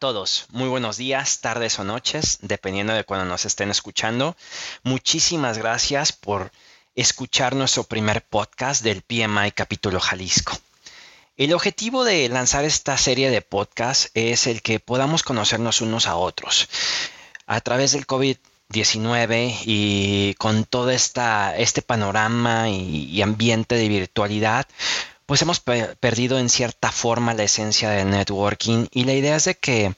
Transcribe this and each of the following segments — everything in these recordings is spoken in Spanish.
Todos, muy buenos días, tardes o noches, dependiendo de cuando nos estén escuchando. Muchísimas gracias por escuchar nuestro primer podcast del PMI Capítulo Jalisco. El objetivo de lanzar esta serie de podcasts es el que podamos conocernos unos a otros. A través del COVID-19 y con todo este panorama y ambiente de virtualidad, pues hemos perdido en cierta forma la esencia del networking y la idea es de que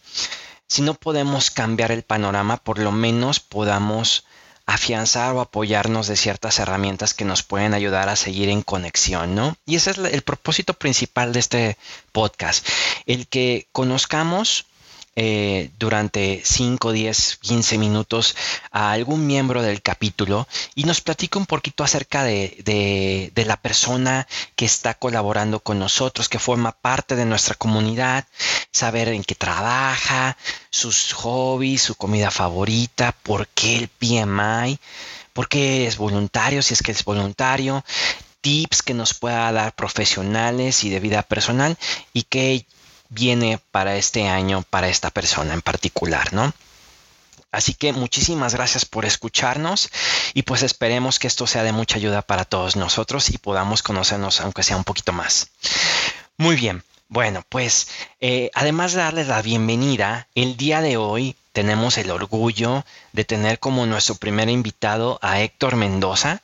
si no podemos cambiar el panorama, por lo menos podamos afianzar o apoyarnos de ciertas herramientas que nos pueden ayudar a seguir en conexión, ¿no? Y ese es el propósito principal de este podcast, el que conozcamos eh, durante 5, 10, 15 minutos a algún miembro del capítulo y nos platica un poquito acerca de, de, la persona que está colaborando con nosotros, que forma parte de nuestra comunidad, saber en qué trabaja, sus hobbies, su comida favorita, por qué el PMI, por qué es voluntario, si es que es voluntario, tips que nos pueda dar profesionales y de vida personal y que viene para este año, para esta persona en particular, ¿no? Así que muchísimas gracias por escucharnos y pues esperemos que esto sea de mucha ayuda para todos nosotros y podamos conocernos aunque sea un poquito más. Muy bien, bueno, pues eh, además de darles la bienvenida, el día de hoy tenemos el orgullo de tener como nuestro primer invitado a Héctor Mendoza.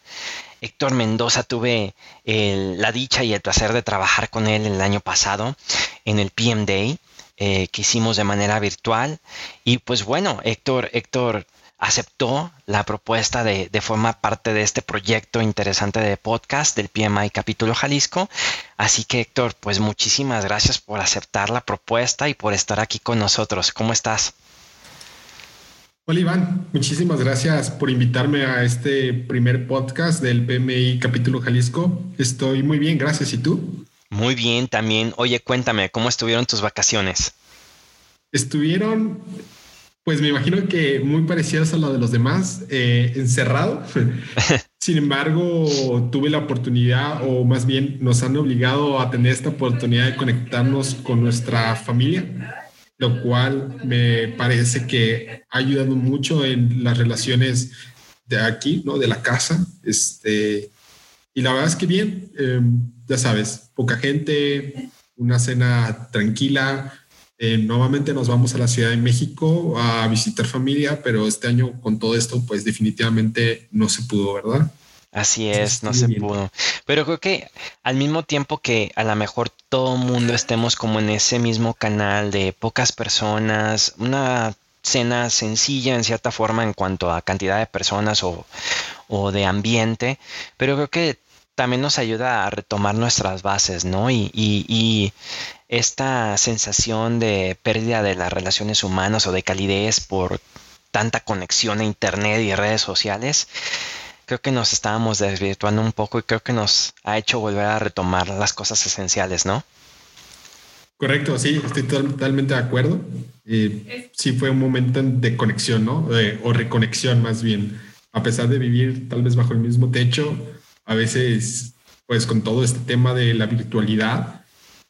Héctor Mendoza tuve la dicha y el placer de trabajar con él el año pasado en el PM Day eh, que hicimos de manera virtual. Y pues bueno, Héctor, Héctor aceptó la propuesta de, de, formar parte de este proyecto interesante de podcast del PMI Capítulo Jalisco. Así que Héctor, pues muchísimas gracias por aceptar la propuesta y por estar aquí con nosotros. ¿Cómo estás? Hola Iván, muchísimas gracias por invitarme a este primer podcast del PMI Capítulo Jalisco. Estoy muy bien, gracias. ¿Y tú? Muy bien, también. Oye, cuéntame, ¿cómo estuvieron tus vacaciones? Estuvieron, pues me imagino que muy parecidas a la de los demás, eh, encerrado. Sin embargo, tuve la oportunidad, o más bien nos han obligado a tener esta oportunidad de conectarnos con nuestra familia lo cual me parece que ha ayudado mucho en las relaciones de aquí, ¿no? De la casa. Este, y la verdad es que bien, em, ya sabes, poca gente, una cena tranquila. Eh, nuevamente nos vamos a la Ciudad de México a visitar familia, pero este año con todo esto, pues definitivamente no se pudo, ¿verdad? Así es, no se pudo. Pero creo que al mismo tiempo que a lo mejor todo mundo estemos como en ese mismo canal de pocas personas, una cena sencilla en cierta forma en cuanto a cantidad de personas o, de ambiente, pero creo que también nos ayuda a retomar nuestras bases, ¿no? Y, y, y, esta sensación de pérdida de las relaciones humanas o de calidez por tanta conexión a Internet y redes sociales, creo que nos estábamos desvirtuando un poco y creo que nos ha hecho volver a retomar las cosas esenciales, ¿no? Correcto, sí, estoy totalmente de acuerdo. Eh, sí fue un momento de conexión, ¿no? o reconexión más bien. A pesar de vivir tal vez bajo el mismo techo, a veces, pues con todo este tema de la virtualidad,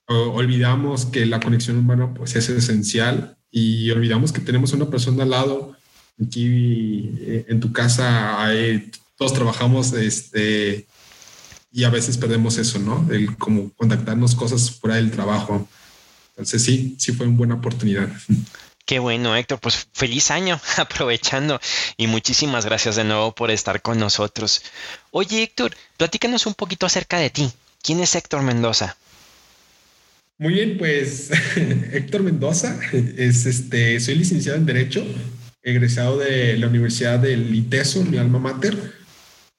olvidamos que la conexión humana pues es esencial y olvidamos que tenemos una persona al lado. Aquí eh, en tu casa hay todos trabajamos este, y a veces perdemos eso, ¿no? El como contactarnos cosas fuera del trabajo. Entonces sí, sí fue una buena oportunidad. Qué bueno, Héctor. Pues feliz año, aprovechando. Y muchísimas gracias de nuevo por estar con nosotros. Oye, Héctor, platícanos un poquito acerca de ti. ¿Quién es Héctor Mendoza? Muy bien, pues Héctor Mendoza es este, soy licenciado en Derecho, egresado de la Universidad del ITESO, mi alma mater.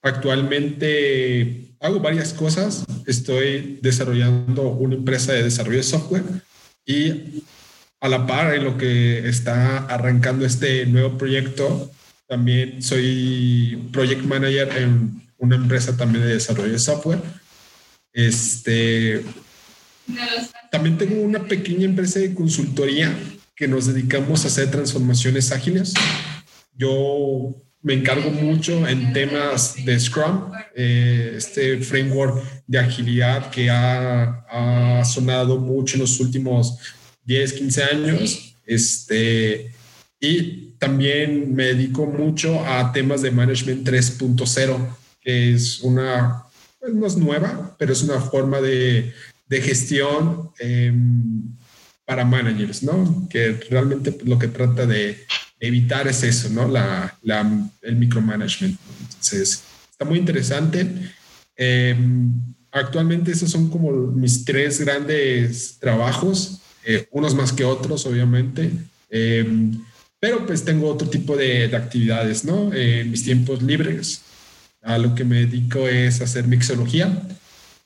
Actualmente hago varias cosas. Estoy desarrollando una empresa de desarrollo de software y a la par en lo que está arrancando este nuevo proyecto, también soy project manager en una empresa también de desarrollo de software. Este, también tengo una pequeña empresa de consultoría que nos dedicamos a hacer transformaciones ágiles. Yo me encargo mucho en temas de Scrum, eh, este framework de agilidad que ha, sonado mucho en los últimos 10, 15 años. Este, y también me dedico mucho a temas de Management 3.0, que es una, pues no es nueva, pero es una forma de, de gestión em, para managers, ¿no? Que realmente lo que trata de evitar es eso, ¿no? La, la, el micromanagement. Entonces, está muy interesante. Em, actualmente esos son como mis tres grandes trabajos, eh, unos más que otros, obviamente. Em, pero pues tengo otro tipo de, actividades, ¿no? en mis tiempos libres, a lo que me dedico es hacer mixología.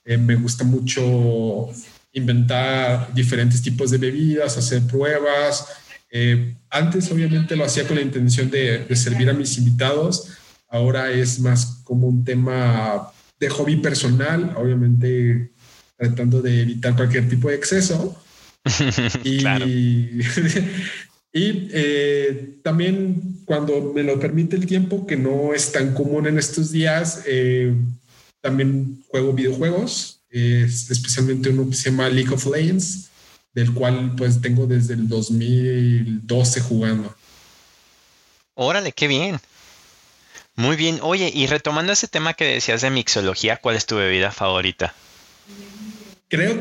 Eh, me gusta mucho inventar diferentes tipos de bebidas, hacer pruebas. Eh, antes obviamente lo hacía con la intención de, servir a mis invitados. Ahora es más como un tema de hobby personal, obviamente tratando de evitar cualquier tipo de exceso. y, Y eh, también cuando me lo permite el tiempo, que no es tan común en estos días, eh, también juego videojuegos, especialmente uno que se llama League of Legends, del cual pues tengo desde el 2012 jugando. Órale, qué bien. Muy bien. Oye, y retomando ese tema que decías de mixología, ¿cuál es tu bebida favorita? Creo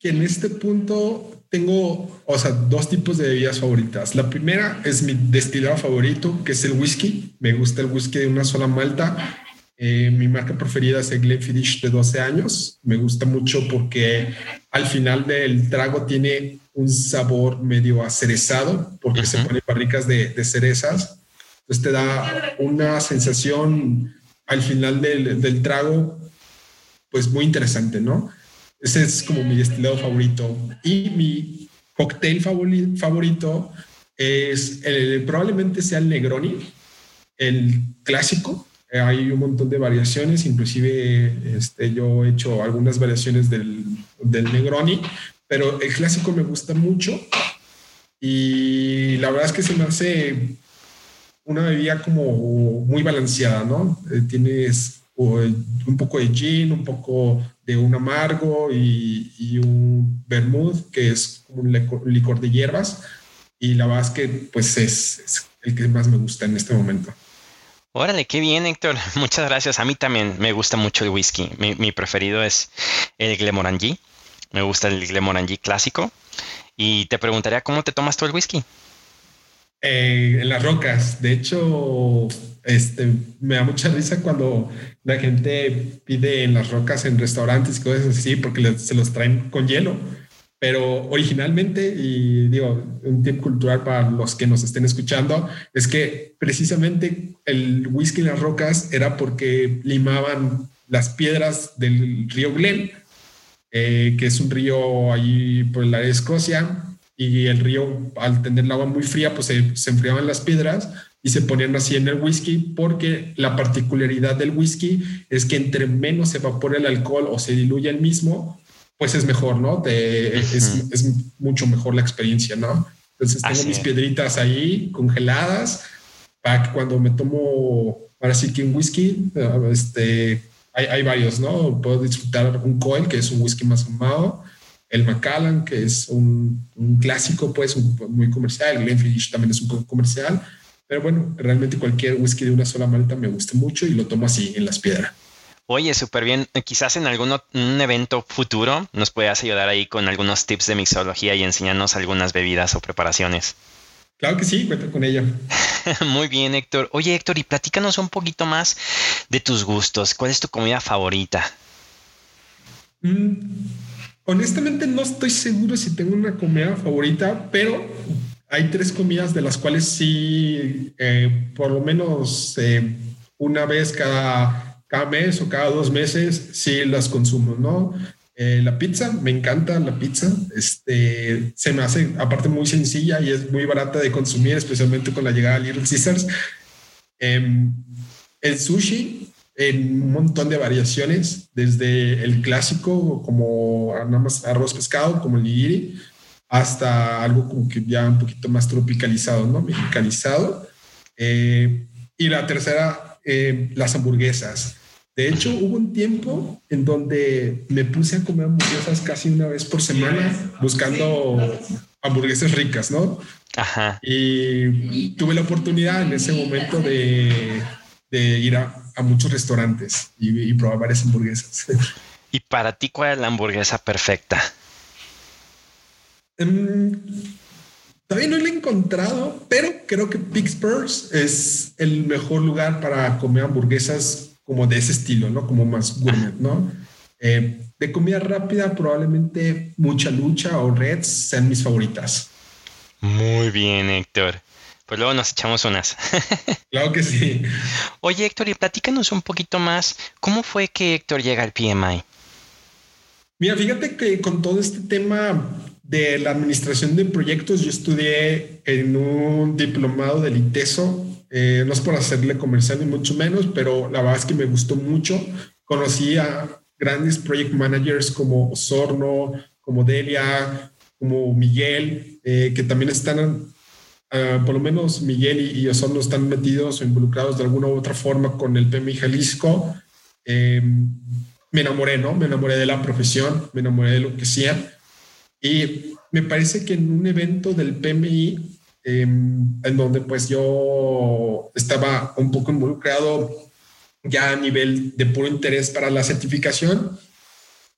que en este punto tengo, o sea, dos tipos de bebidas favoritas. La primera es mi destilado favorito, que es el whisky. Me gusta el whisky de una sola malta. Eh, mi marca preferida es el Glenfiddich de 12 años. Me gusta mucho porque al final del trago tiene un sabor medio acerezado, porque se pone barricas de, de, cerezas. Entonces te da una sensación al final del, del trago, pues muy interesante, ¿no? Ese es como mi destilado favorito. Y mi cóctel favorito es el, probablemente sea el Negroni, el clásico. Eh, hay un montón de variaciones, inclusive este, yo he hecho algunas variaciones del, del Negroni, pero el clásico me gusta mucho y la verdad es que se me hace una bebida como muy balanceada, ¿no? Eh, tienes un poco de gin, un poco de un amargo y, un vermouth, que es un licor de hierbas. Y la verdad es que pues es, el que más me gusta en este momento. Órale, qué bien, Héctor. Muchas gracias. A mí también me gusta mucho el whisky. Mi, preferido es el Glenmorangie. Me gusta el Glenmorangie clásico. Y te preguntaría, ¿cómo te tomas tú el whisky? Eh, en las rocas. De hecho, este, me da mucha risa cuando la gente pide en las rocas en restaurantes y cosas así porque se los traen con hielo. Pero originalmente, y digo, un tip cultural para los que nos estén escuchando, es que precisamente el whisky en las rocas era porque limaban las piedras del río Glen, eh, que es un río ahí por la Escocia, y el río, al tener el agua muy fría, pues se, se enfriaban las piedras y se ponían así en el whisky porque la particularidad del whisky es que entre menos se evapora el alcohol o se diluye el mismo, pues es mejor, ¿no? es, mucho mejor la experiencia, ¿no? Entonces tengo mis piedritas ahí congeladas para que cuando me tomo, ahora sí que un whisky, este, hay, hay varios, ¿no? Puedo disfrutar un Coel, que es un whisky más fumado, el Macallan, que es un, un clásico, pues, muy comercial, el Glenfiddich también es un poco comercial, pero bueno, realmente cualquier whisky de una sola malta me gusta mucho y lo tomo así, en las piedras. Oye, súper bien. Quizás en algún un evento futuro nos puedas ayudar ahí con algunos tips de mixología y enseñarnos algunas bebidas o preparaciones. Claro que sí, cuento con ella. Muy bien, Héctor. Oye, Héctor, y platícanos un poquito más de tus gustos. ¿Cuál es tu comida favorita? Mm, honestamente no estoy seguro si tengo una comida favorita, pero hay tres comidas de las cuales sí, eh, por lo menos eh, una vez cada, cada mes o cada dos meses, sí las consumo, ¿no? Eh, la pizza, me encanta la pizza. Este, se me hace, aparte, muy sencilla y es muy barata de consumir, especialmente con la llegada de Little Caesars. Em, el sushi, en un montón de variaciones, desde el clásico, como nada más arroz pescado, como el nigiri, hasta algo como que ya un poquito más tropicalizado, ¿no? Mexicanizado. Eh, y la tercera, eh, las hamburguesas. De hecho, hubo un tiempo en donde me puse a comer hamburguesas casi una vez por semana, buscando hamburguesas ricas, ¿no? Ajá. Y tuve la oportunidad en ese momento de, ir a, muchos restaurantes y, probar varias hamburguesas. ¿Y para ti cuál es la hamburguesa perfecta? Um, todavía no la he encontrado, pero creo que Pittsburgh es el mejor lugar para comer hamburguesas como de ese estilo, ¿no? Como más gourmet, ¿no? Eh, de comida rápida, probablemente mucha lucha o Reds sean mis favoritas. Muy bien, Héctor. Pues luego nos echamos unas. claro que sí. Oye, Héctor, y platícanos un poquito más. ¿Cómo fue que Héctor llega al PMI? Mira, fíjate que con todo este tema de la administración de proyectos, yo estudié en un diplomado del ITESO. Eh, no es por hacerle comercial ni mucho menos, pero la verdad es que me gustó mucho. Conocí a grandes project managers como Osorno, como Delia, como Miguel, eh, que también están, ah, por lo menos Miguel y, Osorno están metidos o involucrados de alguna u otra forma con el PMI Jalisco. Eh, me enamoré, ¿no? Me enamoré de la profesión, me enamoré de lo que hacía. Y me parece que en un evento del PMI, em, en donde pues yo estaba un poco involucrado ya a nivel de puro interés para la certificación,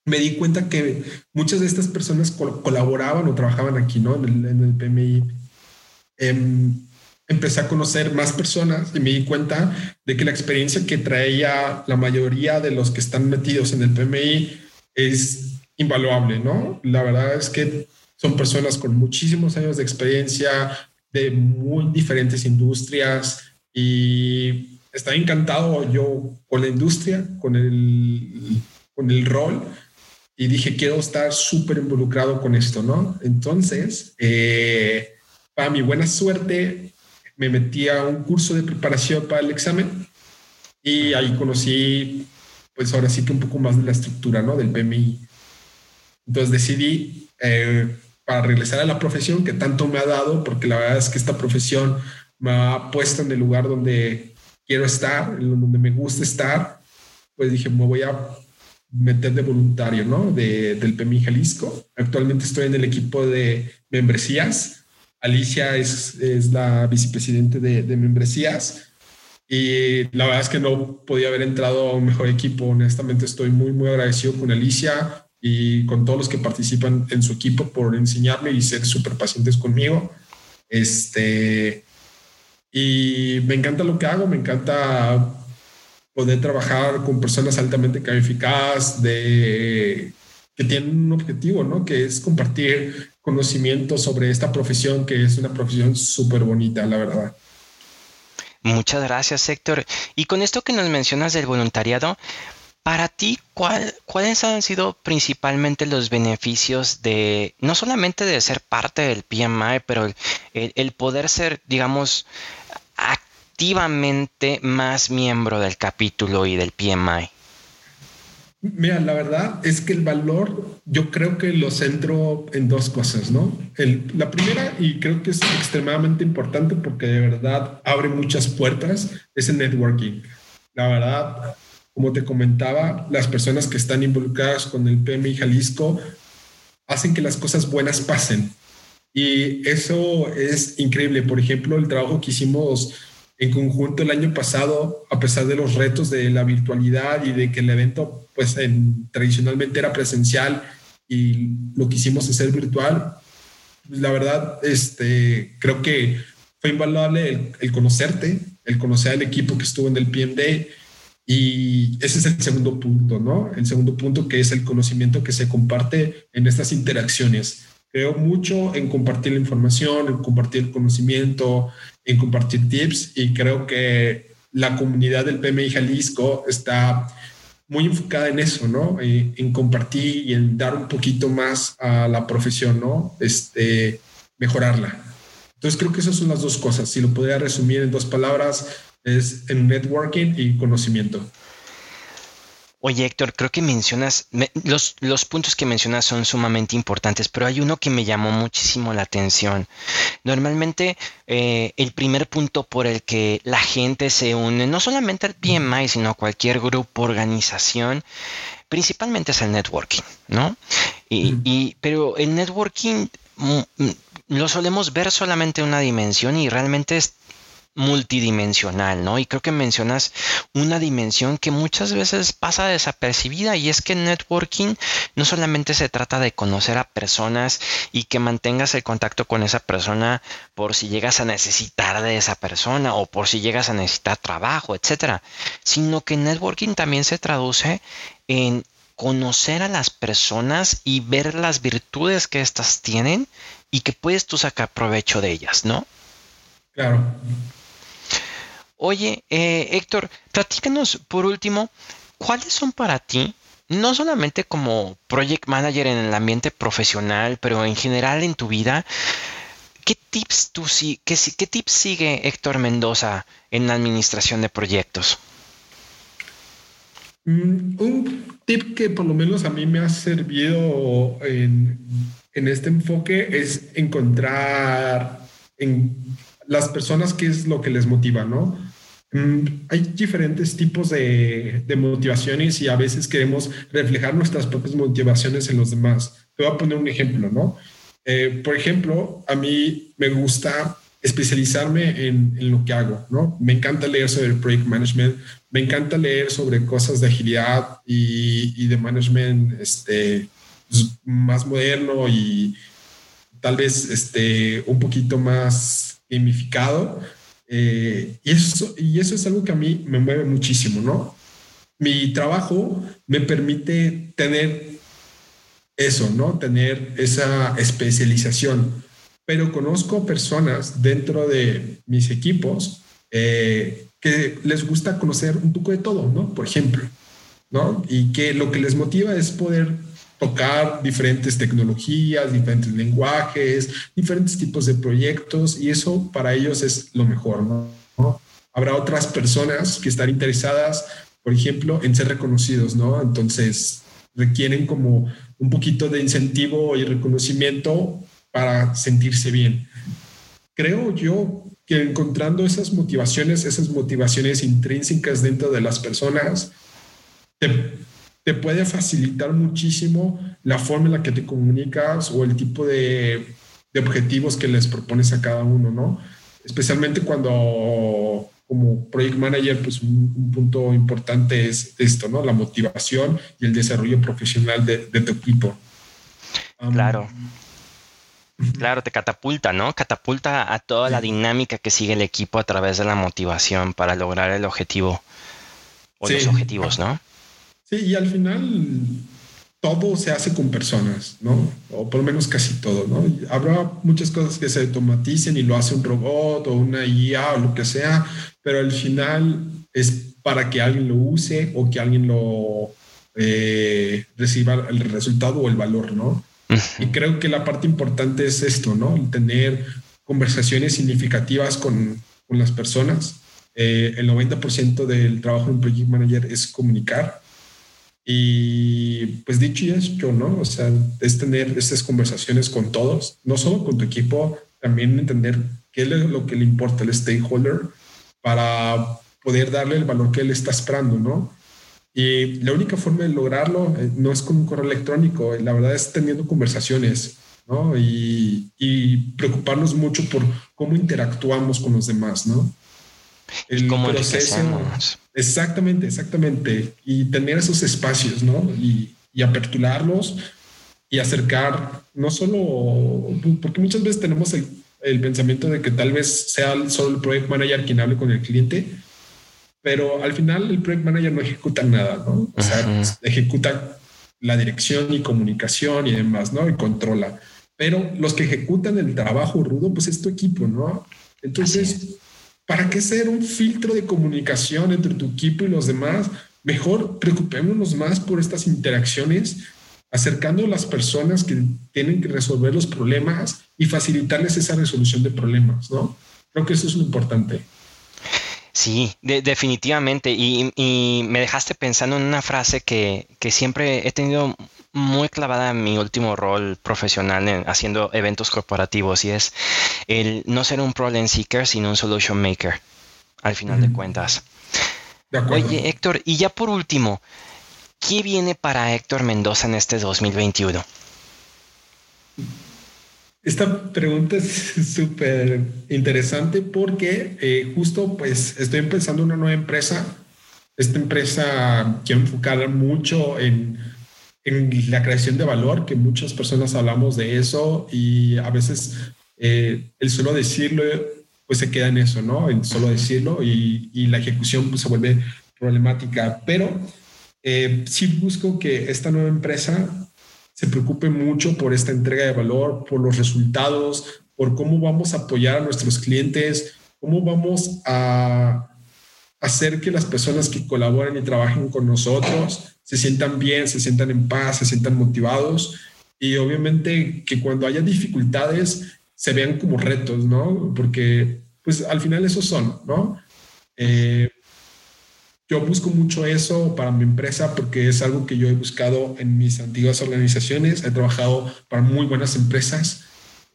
me di cuenta que muchas de estas personas colaboraban o trabajaban aquí, ¿no? En el, PMI. Em, empecé a conocer más personas y me di cuenta de que la experiencia que traía la mayoría de los que están metidos en el PMI es invaluable, ¿no? La verdad es que son personas con muchísimos años de experiencia de muy diferentes industrias y estaba encantado yo con la industria, con el, con el rol y dije, quiero estar súper involucrado con esto, ¿no? Entonces, eh, para mi buena suerte, me metí a un curso de preparación para el examen y ahí conocí, pues ahora sí que un poco más de la estructura, ¿no? Del PMI. Entonces decidí, eh, para regresar a la profesión que tanto me ha dado, porque la verdad es que esta profesión me ha puesto en el lugar donde quiero estar, en donde me gusta estar, pues dije, me voy a meter de voluntario, ¿no? De, del PMI Jalisco. Actualmente estoy en el equipo de membresías. Alicia es, es la vicepresidente de, de, membresías. Y la verdad es que no podía haber entrado a un mejor equipo. Honestamente, estoy muy, muy agradecido con Alicia y con todos los que participan en su equipo por enseñarme y ser súper pacientes conmigo. Este, y me encanta lo que hago, me encanta poder trabajar con personas altamente calificadas de, que tienen un objetivo, ¿no? Que es compartir conocimiento sobre esta profesión, que es una profesión súper bonita, la verdad. Muchas gracias, Héctor. Y con esto que nos mencionas del voluntariado, para ti, ¿cuáles han sido principalmente los beneficios de, no solamente de ser parte del PMI, pero el poder ser, digamos, activamente más miembro del capítulo y del PMI? Mira, la verdad es que el valor yo creo que lo centro en dos cosas, ¿no? la primera, y creo que es extremadamente importante porque de verdad abre muchas puertas, es el networking. La verdad, como te comentaba, las personas que están involucradas con el PMI Jalisco hacen que las cosas buenas pasen. Y eso es increíble. Por ejemplo, el trabajo que hicimos en conjunto el año pasado, a pesar de los retos de la virtualidad y de que el evento, pues tradicionalmente era presencial y lo que hicimos es ser virtual, la verdad, este, creo que fue invaluable el, conocerte, el conocer al equipo que estuvo en el PMD y ese es el segundo punto, ¿no? El segundo punto que es el conocimiento que se comparte en estas interacciones. Creo mucho en compartir la información, en compartir el conocimiento, en compartir tips y creo que la comunidad del PMI Jalisco está muy enfocada en eso, ¿no? En, compartir y en dar un poquito más a la profesión, ¿no? Este, mejorarla. Entonces creo que esas son las dos cosas. Si lo podría resumir en dos palabras, es en networking y conocimiento. Oye, Héctor, creo que mencionas, los, los, puntos que mencionas son sumamente importantes, pero hay uno que me llamó muchísimo la atención. Normalmente eh, el primer punto por el que la gente se une, no solamente al PMI, sino a cualquier grupo, organización, principalmente es el networking, ¿no? Y, y pero el networking mm, mm, lo solemos ver solamente una dimensión y realmente es multidimensional, ¿no? Y creo que mencionas una dimensión que muchas veces pasa desapercibida y es que networking no solamente se trata de conocer a personas y que mantengas el contacto con esa persona por si llegas a necesitar de esa persona o por si llegas a necesitar trabajo, etcétera, sino que networking también se traduce en conocer a las personas y ver las virtudes que éstas tienen y que puedes tú sacar provecho de ellas, ¿no? Claro. Oye, eh, Héctor, platícanos por último, ¿cuáles son para ti, no solamente como project manager en el ambiente profesional, pero en general en tu vida, qué tips tú qué, qué tips sigue Héctor Mendoza en la administración de proyectos? Mm, un tip que por lo menos a mí me ha servido en, en este enfoque es encontrar en las personas qué es lo que les motiva, ¿no? Mm, hay diferentes tipos de, motivaciones y a veces queremos reflejar nuestras propias motivaciones en los demás. Te voy a poner un ejemplo, ¿no? Eh, por ejemplo, a mí me gusta especializarme en, lo que hago, ¿no? Me encanta leer sobre project management, me encanta leer sobre cosas de agilidad y, de management este, pues, más moderno y tal vez este, un poquito más gamificado eh, y, eso, y eso es algo que a mí me mueve muchísimo, ¿no? Mi trabajo me permite tener eso, ¿no? Tener esa especialización. Pero conozco personas dentro de mis equipos eh, que les gusta conocer un poco de todo, ¿no? Por ejemplo, ¿no? Y que lo que les motiva es poder tocar diferentes tecnologías, diferentes lenguajes, diferentes tipos de proyectos y eso para ellos es lo mejor, ¿no? Habrá otras personas que están interesadas, por ejemplo, en ser reconocidos, ¿no? Entonces requieren como un poquito de incentivo y reconocimiento para sentirse bien. Creo yo que encontrando esas motivaciones, esas motivaciones intrínsecas dentro de las personas, te te puede facilitar muchísimo la forma en la que te comunicas o el tipo de, objetivos que les propones a cada uno, ¿no? Especialmente cuando como project manager, pues un, punto importante es esto, ¿no? La motivación y el desarrollo profesional de, tu equipo. claro. Claro, te catapulta, ¿no? Catapulta a toda la dinámica que sigue el equipo a través de la motivación para lograr el objetivo o los objetivos, ¿no? Sí, y al final todo se hace con personas, ¿no? O por lo menos casi todo, ¿no? Habrá muchas cosas que se automaticen y lo hace un robot o una IA o lo que sea, pero al final es para que alguien lo use o que alguien lo eh, reciba el resultado o el valor, ¿no? Y creo que la parte importante es esto, ¿no? El tener conversaciones significativas con, con las personas. Eh, el 90% del trabajo de un project manager es comunicar y pues dicho y hecho, ¿no? O sea, es tener estas conversaciones con todos, no solo con tu equipo, también entender qué es lo que le importa al stakeholder para poder darle el valor que él está esperando, ¿no? Y la única forma de lograrlo eh, no es con un correo electrónico, la verdad es teniendo conversaciones, ¿no? Y, y preocuparnos mucho por cómo interactuamos con los demás, ¿no? El proceso. Exactamente, exactamente. Y tener esos espacios, ¿no? Y, y aperturarlos y acercar, no solo, porque muchas veces tenemos el, el, pensamiento de que tal vez sea solo el project manager quien hable con el cliente, pero al final el project manager no ejecuta nada, ¿no? O sea, ejecuta la dirección y comunicación y demás, ¿no? Y controla. Pero los que ejecutan el trabajo rudo, pues es tu equipo, ¿no? Entonces, ¿Para qué ser un filtro de comunicación entre tu equipo y los demás? Mejor preocupémonos más por estas interacciones, acercando a las personas que tienen que resolver los problemas y facilitarles esa resolución de problemas, ¿no? Creo que eso es lo importante. Sí, definitivamente. Y, me dejaste pensando en una frase que, que siempre he tenido muy clavada en mi último rol profesional haciendo eventos corporativos y es el no ser un problem seeker, sino un solution maker, al final de cuentas. Oye, Héctor, y ya por último, ¿qué viene para Héctor Mendoza en este 2021? esta pregunta es súper interesante porque eh, justo pues estoy empezando una nueva empresa. Esta empresa quiere enfocar mucho en, en, la creación de valor, que muchas personas hablamos de eso y a veces eh, el solo decirlo pues se queda en eso, ¿no? En solo decirlo y, y la ejecución pues, se vuelve problemática. Pero eh, sí busco que esta nueva empresa se preocupe mucho por esta entrega de valor, por los resultados, por cómo vamos a apoyar a nuestros clientes, cómo vamos a hacer que las personas que colaboren y trabajen con nosotros se sientan bien, se sientan en paz, se sientan motivados y obviamente que cuando haya dificultades se vean como retos, ¿no? Porque pues al final esos son, ¿no? Eh, yo busco mucho eso para mi empresa porque es algo que yo he buscado en mis antiguas organizaciones. He trabajado para muy buenas empresas.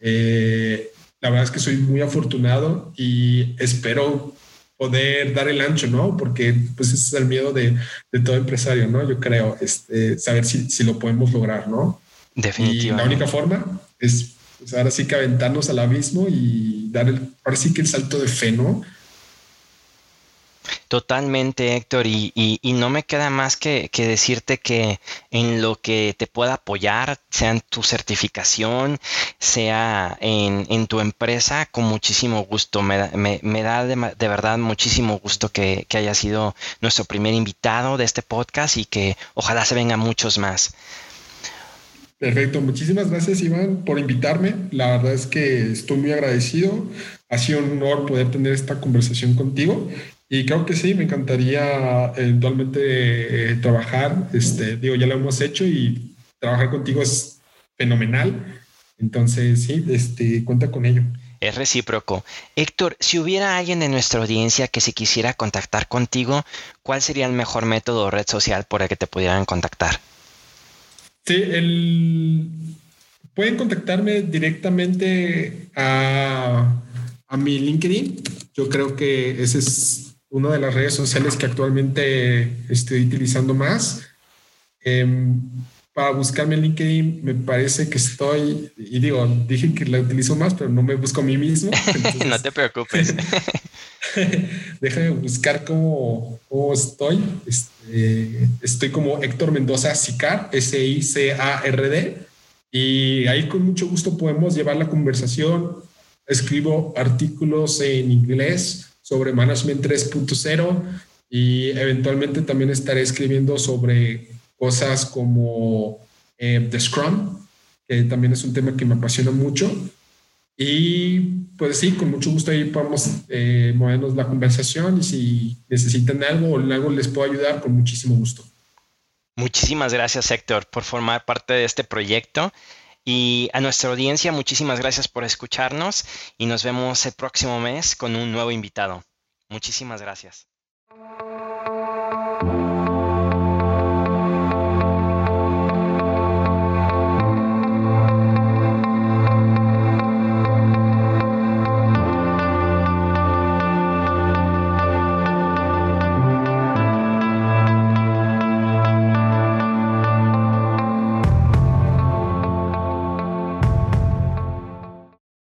Eh, la verdad es que soy muy afortunado y espero poder dar el ancho, ¿no? Porque pues ese es el miedo de, de todo empresario, ¿no? Yo creo, este, saber si, si, lo podemos lograr, ¿no? Definitivamente. Y la única forma es pues, ahora sí que aventarnos al abismo y dar el, ahora sí que el salto de fe, ¿no? Totalmente, Héctor, y, no me queda más que, decirte que en lo que te pueda apoyar, sea en tu certificación, sea en, tu empresa, con muchísimo gusto. Me, da de, verdad muchísimo gusto que, que haya sido nuestro primer invitado de este podcast y que ojalá se vengan muchos más. Perfecto, muchísimas gracias Iván por invitarme. La verdad es que estoy muy agradecido. Ha sido un honor poder tener esta conversación contigo y creo que sí, me encantaría eventualmente eh, trabajar. Este, digo, ya lo hemos hecho y trabajar contigo es fenomenal. Entonces, sí, este, cuenta con ello. Es recíproco. Héctor, si hubiera alguien en nuestra audiencia que se quisiera contactar contigo, ¿cuál sería el mejor método o red social por el que te pudieran contactar? Sí, el... pueden contactarme directamente a, a mi LinkedIn. Yo creo que ese es una de las redes sociales que actualmente estoy utilizando más. Em, para buscarme en LinkedIn me parece que estoy, y digo, dije que la utilizo más, pero no me busco a mí mismo. no te preocupes. déjame buscar cómo, cómo estoy. Este, estoy como Héctor Mendoza Sicar, S-I-C-A-R-D, y ahí con mucho gusto podemos llevar la conversación. Escribo artículos en inglés sobre Management 3.0 y eventualmente también estaré escribiendo sobre cosas como eh, The Scrum, que también es un tema que me apasiona mucho. Y pues sí, con mucho gusto ahí podemos eh, movernos la conversación y si necesitan algo o en algo les puedo ayudar, con muchísimo gusto. Muchísimas gracias Héctor por formar parte de este proyecto y a nuestra audiencia, muchísimas gracias por escucharnos y nos vemos el próximo mes con un nuevo invitado. Muchísimas gracias.